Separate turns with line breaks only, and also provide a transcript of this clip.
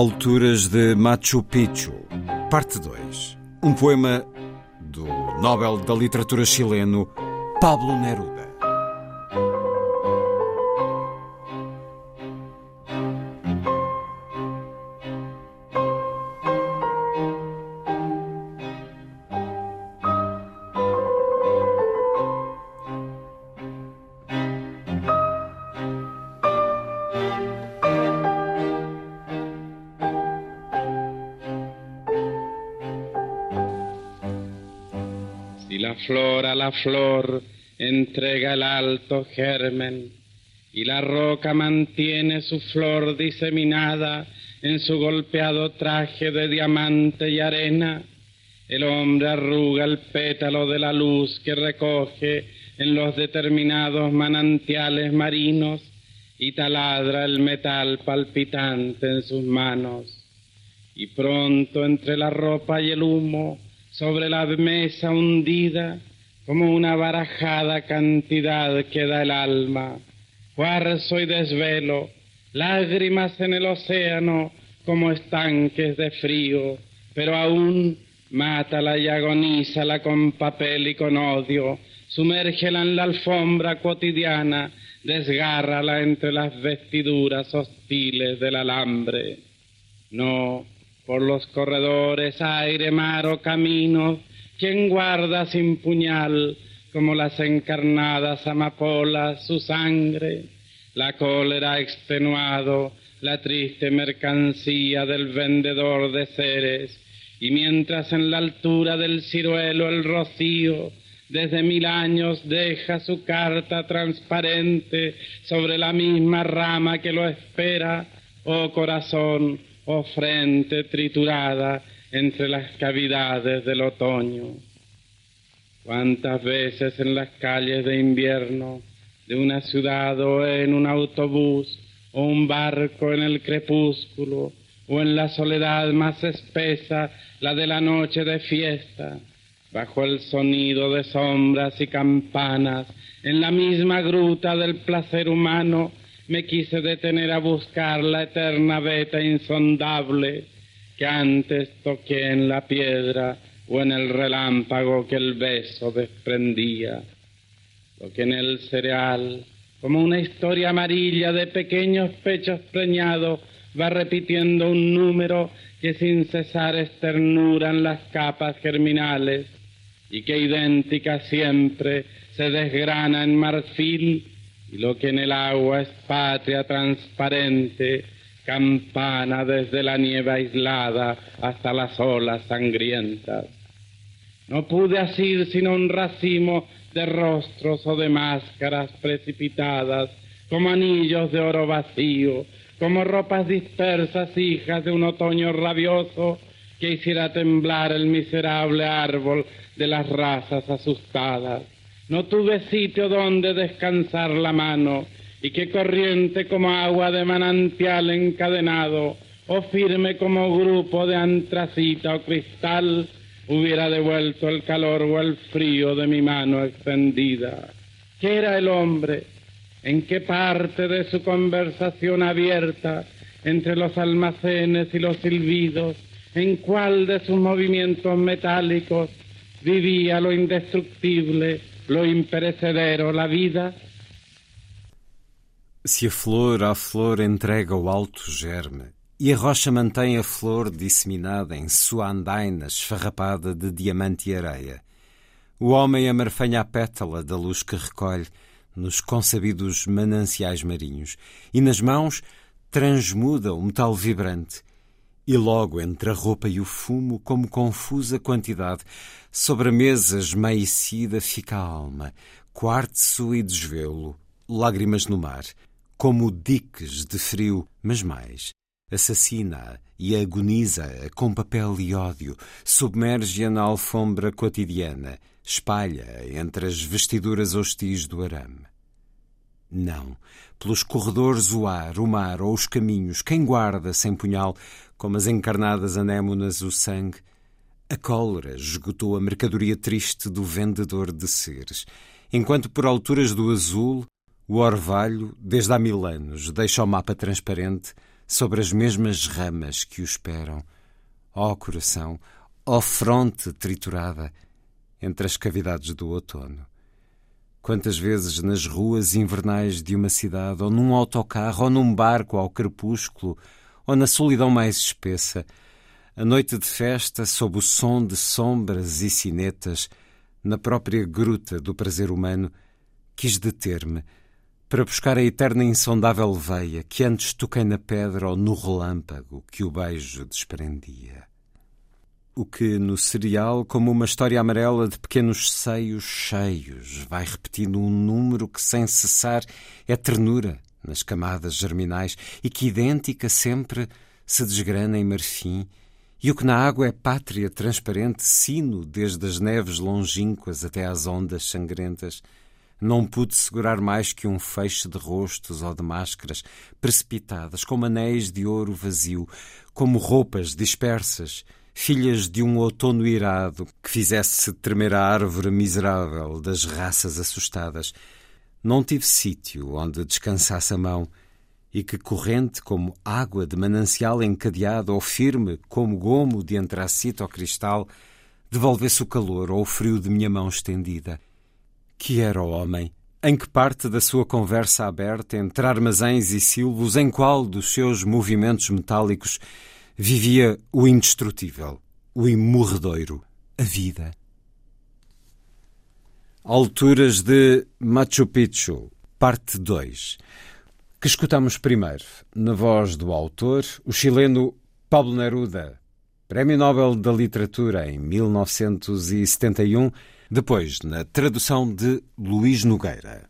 Alturas de Machu Picchu, parte 2. Um poema do Nobel da Literatura chileno Pablo Neruda.
Flor a la flor entrega el alto germen y la roca mantiene su flor diseminada en su golpeado traje de diamante y arena. El hombre arruga el pétalo de la luz que recoge en los determinados manantiales marinos y taladra el metal palpitante en sus manos. Y pronto entre la ropa y el humo sobre la mesa hundida como una barajada cantidad queda el alma, cuarzo y desvelo, lágrimas en el océano como estanques de frío, pero aún mátala y agonízala con papel y con odio, sumérgela en la alfombra cotidiana, desgárrala entre las vestiduras hostiles del alambre. No, por los corredores, aire, mar o caminos, quien guarda sin puñal, como las encarnadas amapolas, su sangre, la cólera extenuado, la triste mercancía del vendedor de seres, y mientras en la altura del ciruelo el rocío desde mil años deja su carta transparente sobre la misma rama que lo espera, oh corazón, oh frente triturada entre las cavidades del otoño. Cuántas veces en las calles de invierno de una ciudad o en un autobús o un barco en el crepúsculo o en la soledad más espesa, la de la noche de fiesta, bajo el sonido de sombras y campanas, en la misma gruta del placer humano, me quise detener a buscar la eterna veta insondable que antes toqué en la piedra o en el relámpago que el beso desprendía. Lo que en el cereal, como una historia amarilla de pequeños pechos preñados, va repitiendo un número que sin cesar esternuran las capas germinales y que idéntica siempre se desgrana en marfil y lo que en el agua es patria transparente, campana desde la nieve aislada hasta las olas sangrientas. No pude asir sino un racimo de rostros o de máscaras precipitadas, como anillos de oro vacío, como ropas dispersas hijas de un otoño rabioso que hiciera temblar el miserable árbol de las razas asustadas no tuve sitio donde descansar la mano, y que corriente como agua de manantial encadenado, o firme como grupo de antracita o cristal, hubiera devuelto el calor o el frío de mi mano extendida. ¿Qué era el hombre? ¿En qué parte de su conversación abierta entre los almacenes y los silbidos? ¿En cuál de sus movimientos metálicos vivía lo indestructible lo imperecedero, la vida.
Se a flor à flor entrega o alto germe, e a rocha mantém a flor disseminada em sua andaina esfarrapada de diamante e areia. O homem amarfanha a pétala da luz que recolhe nos consabidos mananciais marinhos e nas mãos transmuda o metal vibrante. E logo entre a roupa e o fumo, como confusa quantidade, sobre a mesa esmaecida fica a alma, quartzo e desvelo, lágrimas no mar, como diques de frio, mas mais, assassina-a e agoniza-a com papel e ódio, submerge-a na alfombra cotidiana, espalha entre as vestiduras hostis do arame. Não, pelos corredores o ar, o mar ou os caminhos, quem guarda sem punhal, como as encarnadas anémonas, o sangue? A cólera esgotou a mercadoria triste do vendedor de seres, enquanto por alturas do azul, o orvalho, desde há mil anos, deixa o mapa transparente sobre as mesmas ramas que o esperam. Ó oh, coração, ó oh, fronte triturada, entre as cavidades do outono. Quantas vezes nas ruas invernais de uma cidade, ou num autocarro, ou num barco ao crepúsculo, ou na solidão mais espessa, a noite de festa, sob o som de sombras e sinetas, na própria gruta do prazer humano, quis deter-me para buscar a eterna insondável veia que antes toquei na pedra ou no relâmpago que o beijo desprendia o que no cereal, como uma história amarela de pequenos seios cheios, vai repetindo um número que sem cessar é ternura nas camadas germinais e que idêntica sempre se desgrana em marfim, e o que na água é pátria transparente, sino desde as neves longínquas até às ondas sangrentas, não pude segurar mais que um feixe de rostos ou de máscaras precipitadas, como anéis de ouro vazio, como roupas dispersas, filhas de um outono irado que fizesse tremer a árvore miserável das raças assustadas. Não tive sítio onde descansasse a mão e que corrente como água de manancial encadeado ou firme como gomo de antracito ou cristal devolvesse o calor ou o frio de minha mão estendida. Que era o homem? Em que parte da sua conversa aberta entre armazéns e silvos, em qual dos seus movimentos metálicos vivia o indestrutível, o imorredouro, a vida. Alturas de Machu Picchu, parte 2, que escutamos primeiro, na voz do autor, o chileno Pablo Neruda, Prémio Nobel da Literatura em 1971, depois na tradução de Luís Nogueira.